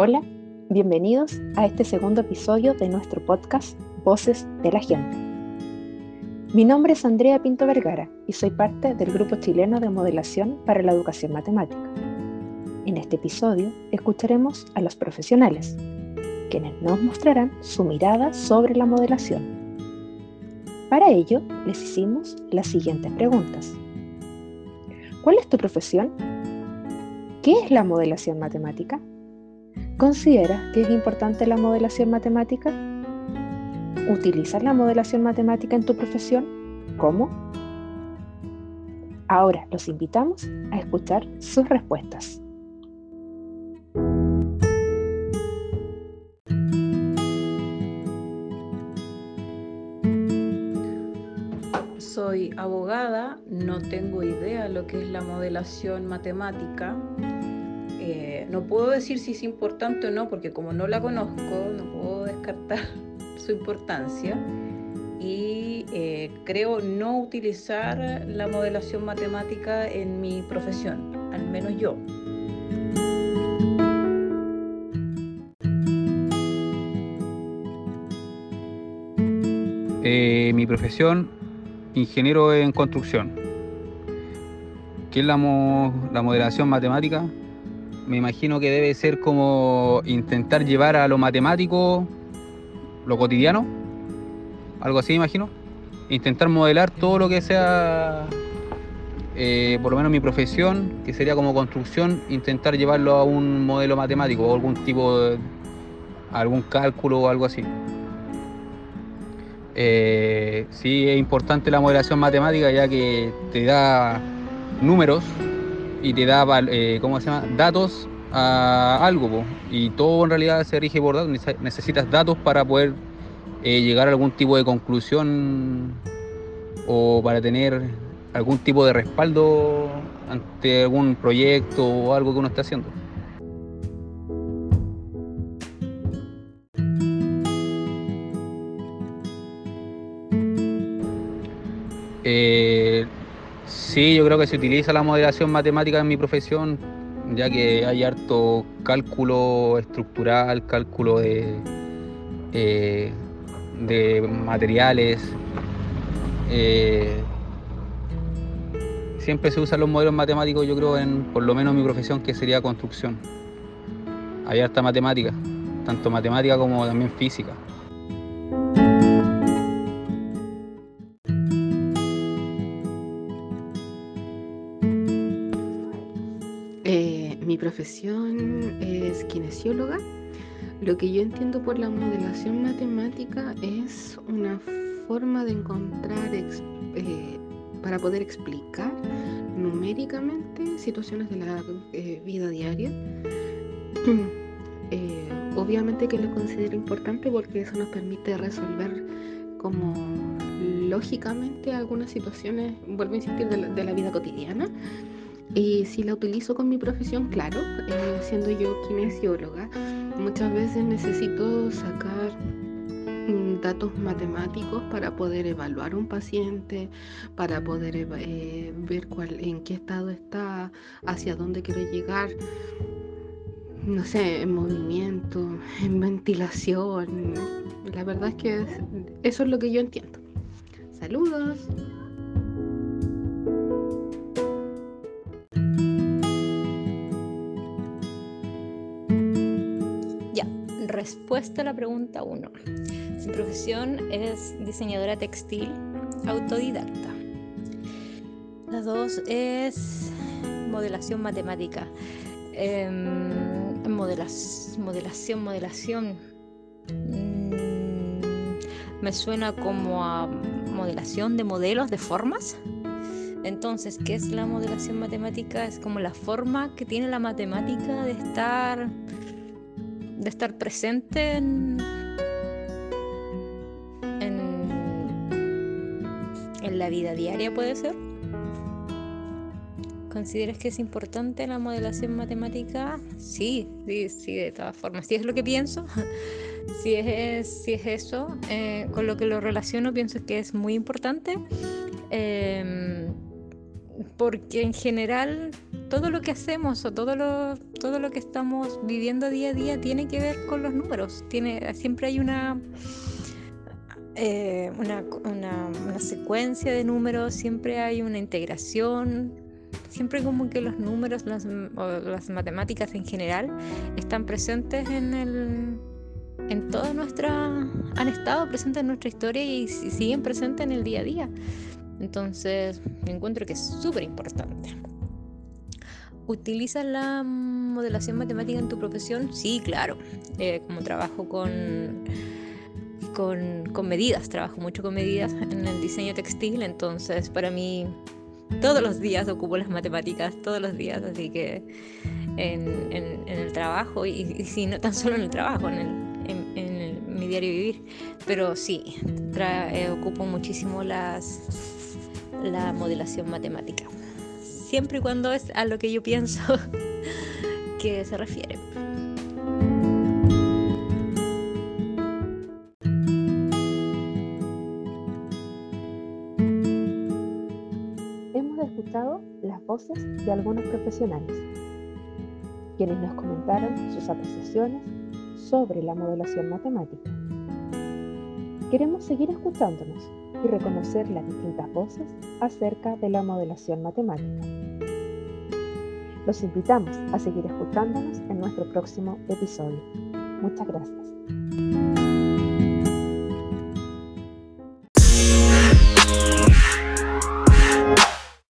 Hola, bienvenidos a este segundo episodio de nuestro podcast Voces de la Gente. Mi nombre es Andrea Pinto Vergara y soy parte del Grupo Chileno de Modelación para la Educación Matemática. En este episodio escucharemos a los profesionales, quienes nos mostrarán su mirada sobre la modelación. Para ello, les hicimos las siguientes preguntas. ¿Cuál es tu profesión? ¿Qué es la modelación matemática? ¿Consideras que es importante la modelación matemática? ¿Utilizas la modelación matemática en tu profesión? ¿Cómo? Ahora los invitamos a escuchar sus respuestas. Soy abogada, no tengo idea lo que es la modelación matemática no puedo decir si es importante o no, porque como no la conozco, no puedo descartar su importancia. Y eh, creo no utilizar la modelación matemática en mi profesión, al menos yo. Eh, mi profesión, ingeniero en construcción. ¿Qué es la, la modelación matemática? Me imagino que debe ser como intentar llevar a lo matemático lo cotidiano, algo así imagino, intentar modelar todo lo que sea, eh, por lo menos mi profesión, que sería como construcción, intentar llevarlo a un modelo matemático o algún tipo de, algún cálculo o algo así. Eh, sí es importante la modelación matemática ya que te da números y te da, eh, ¿cómo se llama?, datos a algo, y todo en realidad se rige por datos, necesitas datos para poder eh, llegar a algún tipo de conclusión o para tener algún tipo de respaldo ante algún proyecto o algo que uno está haciendo. Eh, Sí, yo creo que se utiliza la modelación matemática en mi profesión, ya que hay harto cálculo estructural, cálculo de, eh, de materiales. Eh, siempre se usan los modelos matemáticos, yo creo, en por lo menos mi profesión, que sería construcción. Hay harta matemática, tanto matemática como también física. Mi profesión es kinesióloga. Lo que yo entiendo por la modelación matemática es una forma de encontrar eh, para poder explicar numéricamente situaciones de la eh, vida diaria. Eh, obviamente que lo considero importante porque eso nos permite resolver como lógicamente algunas situaciones, vuelvo a insistir, de la vida cotidiana y si la utilizo con mi profesión, claro, eh, siendo yo kinesióloga, muchas veces necesito sacar mm, datos matemáticos para poder evaluar un paciente, para poder eh, ver cuál, en qué estado está, hacia dónde quiero llegar, no sé, en movimiento, en ventilación. La verdad es que eso es lo que yo entiendo. Saludos. Respuesta a la pregunta 1. Su profesión es diseñadora textil autodidacta. La 2 es modelación matemática. Em, modelación, modelación. Mm, me suena como a modelación de modelos, de formas. Entonces, ¿qué es la modelación matemática? Es como la forma que tiene la matemática de estar de estar presente en, en, la vida diaria, puede ser. ¿Consideras que es importante la modelación matemática? Sí, sí, sí, de todas formas. Si es lo que pienso, si es, es eso, eh, con lo que lo relaciono, pienso que es muy importante. Em, porque en general todo lo que hacemos o todo lo, todo lo que estamos viviendo día a día tiene que ver con los números. Tiene, siempre hay una, eh, una, una, secuencia de números, siempre hay una integración, siempre como que los números, las, las matemáticas en general, están presentes en el en toda nuestra han estado presentes en nuestra historia y siguen presentes en el día a día. Entonces, me encuentro que es súper importante. ¿Utilizas la modelación matemática en tu profesión? Sí, claro. Eh, como trabajo con, con, medidas, trabajo mucho con medidas en el diseño textil, entonces para mí todos los días ocupo las matemáticas, todos los días, así que en, el trabajo, y, si no tan solo en el trabajo, en, mi diario vivir, pero sí, eh, ocupo muchísimo las, la modelación matemática siempre y cuando es a lo que yo pienso que se refiere. Hemos escuchado las voces de algunos profesionales, quienes nos comentaron sus apreciaciones sobre la modelación matemática. Queremos seguir escuchándonos y reconocer las distintas voces acerca de la modelación matemática. Los invitamos a seguir escuchándonos en nuestro próximo episodio. Muchas gracias.